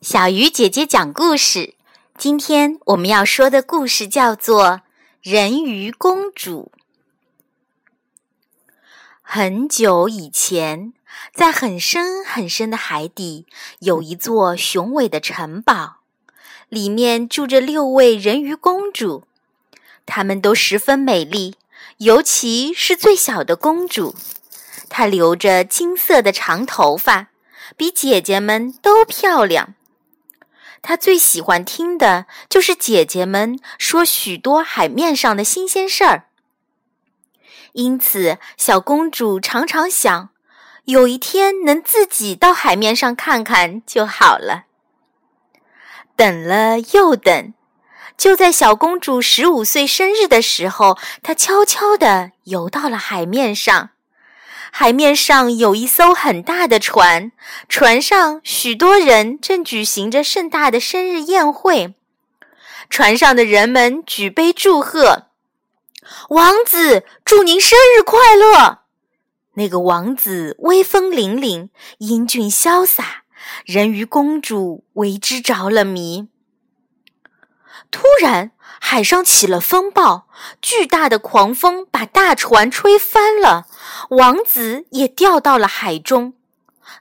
小鱼姐姐讲故事。今天我们要说的故事叫做《人鱼公主》。很久以前，在很深很深的海底，有一座雄伟的城堡，里面住着六位人鱼公主，她们都十分美丽，尤其是最小的公主，她留着金色的长头发，比姐姐们都漂亮。他最喜欢听的就是姐姐们说许多海面上的新鲜事儿，因此小公主常常想，有一天能自己到海面上看看就好了。等了又等，就在小公主十五岁生日的时候，她悄悄地游到了海面上。海面上有一艘很大的船，船上许多人正举行着盛大的生日宴会。船上的人们举杯祝贺：“王子，祝您生日快乐！”那个王子威风凛凛、英俊潇洒，人鱼公主为之着了迷。突然，海上起了风暴，巨大的狂风把大船吹翻了，王子也掉到了海中。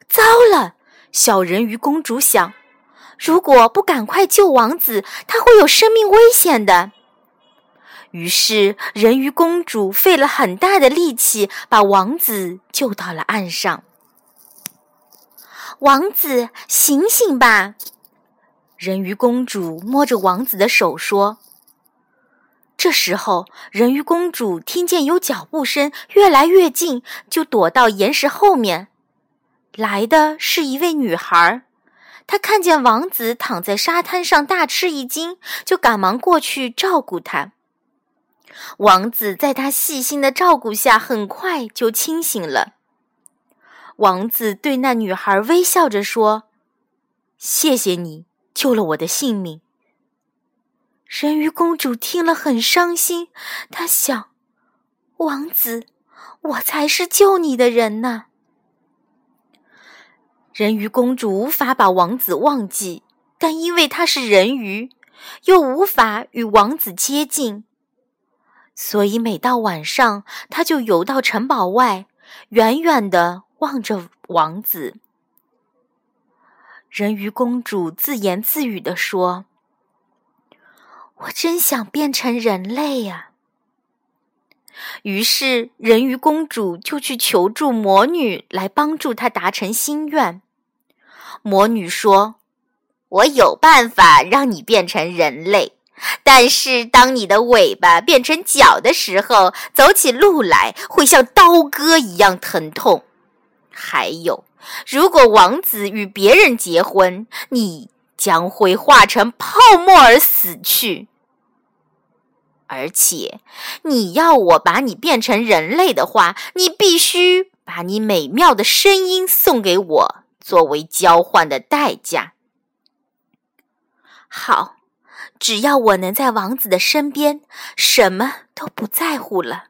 糟了！小人鱼公主想，如果不赶快救王子，他会有生命危险的。于是，人鱼公主费了很大的力气，把王子救到了岸上。王子，醒醒吧！人鱼公主摸着王子的手说。这时候，人鱼公主听见有脚步声越来越近，就躲到岩石后面。来的是一位女孩，她看见王子躺在沙滩上，大吃一惊，就赶忙过去照顾他。王子在她细心的照顾下，很快就清醒了。王子对那女孩微笑着说：“谢谢你救了我的性命。”人鱼公主听了很伤心，她想：“王子，我才是救你的人呢。”人鱼公主无法把王子忘记，但因为她是人鱼，又无法与王子接近，所以每到晚上，她就游到城堡外，远远的望着王子。人鱼公主自言自语地说。我真想变成人类呀！于是人鱼公主就去求助魔女，来帮助她达成心愿。魔女说：“我有办法让你变成人类，但是当你的尾巴变成脚的时候，走起路来会像刀割一样疼痛。还有，如果王子与别人结婚，你……”将会化成泡沫而死去。而且，你要我把你变成人类的话，你必须把你美妙的声音送给我，作为交换的代价。好，只要我能在王子的身边，什么都不在乎了。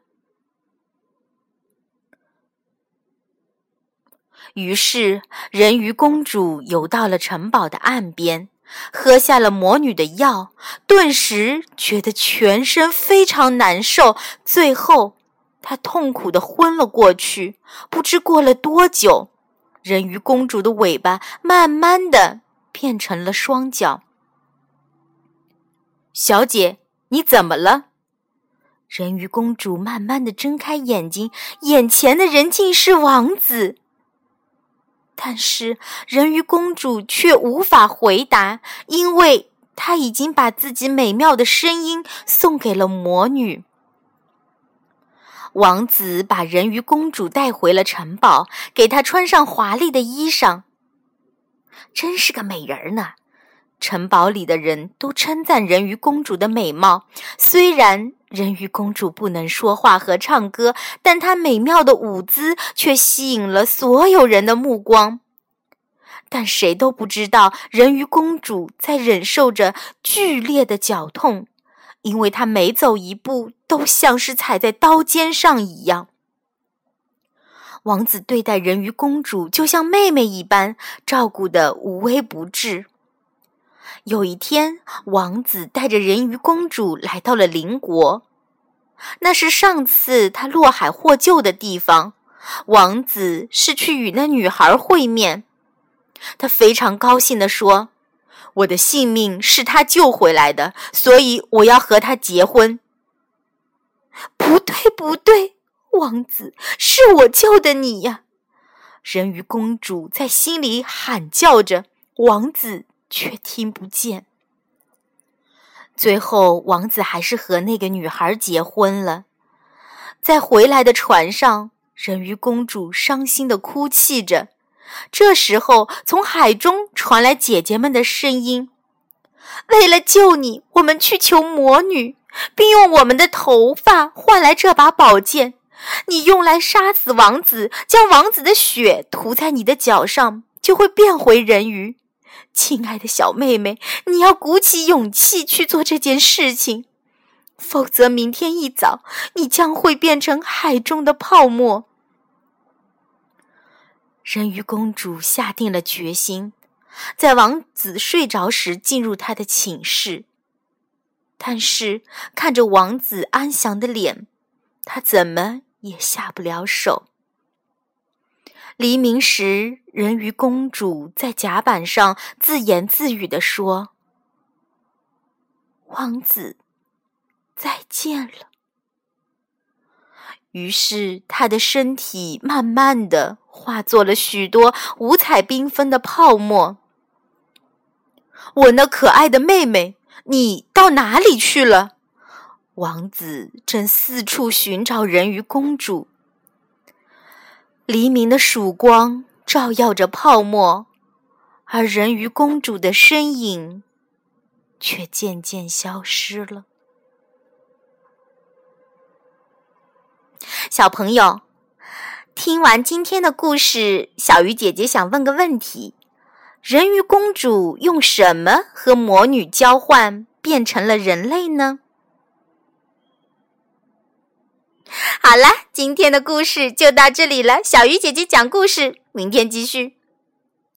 于是，人鱼公主游到了城堡的岸边，喝下了魔女的药，顿时觉得全身非常难受。最后，她痛苦的昏了过去。不知过了多久，人鱼公主的尾巴慢慢的变成了双脚。小姐，你怎么了？人鱼公主慢慢的睁开眼睛，眼前的人竟是王子。但是人鱼公主却无法回答，因为她已经把自己美妙的声音送给了魔女。王子把人鱼公主带回了城堡，给她穿上华丽的衣裳。真是个美人儿呢！城堡里的人都称赞人鱼公主的美貌。虽然人鱼公主不能说话和唱歌，但她美妙的舞姿却吸引了所有人的目光。但谁都不知道，人鱼公主在忍受着剧烈的绞痛，因为她每走一步都像是踩在刀尖上一样。王子对待人鱼公主就像妹妹一般，照顾得无微不至。有一天，王子带着人鱼公主来到了邻国，那是上次他落海获救的地方。王子是去与那女孩会面，他非常高兴地说：“我的性命是他救回来的，所以我要和他结婚。”不对，不对，王子，是我救的你呀！人鱼公主在心里喊叫着，王子却听不见。最后，王子还是和那个女孩结婚了。在回来的船上，人鱼公主伤心的哭泣着。这时候，从海中传来姐姐们的声音：“为了救你，我们去求魔女。”并用我们的头发换来这把宝剑，你用来杀死王子，将王子的血涂在你的脚上，就会变回人鱼。亲爱的小妹妹，你要鼓起勇气去做这件事情，否则明天一早你将会变成海中的泡沫。人鱼公主下定了决心，在王子睡着时进入他的寝室。但是看着王子安详的脸，他怎么也下不了手。黎明时，人鱼公主在甲板上自言自语地说：“王子，再见了。”于是，她的身体慢慢的化作了许多五彩缤纷的泡沫。我那可爱的妹妹。你到哪里去了？王子正四处寻找人鱼公主。黎明的曙光照耀着泡沫，而人鱼公主的身影却渐渐消失了。小朋友，听完今天的故事，小鱼姐姐想问个问题。人鱼公主用什么和魔女交换变成了人类呢？好了，今天的故事就到这里了。小鱼姐姐讲故事，明天继续。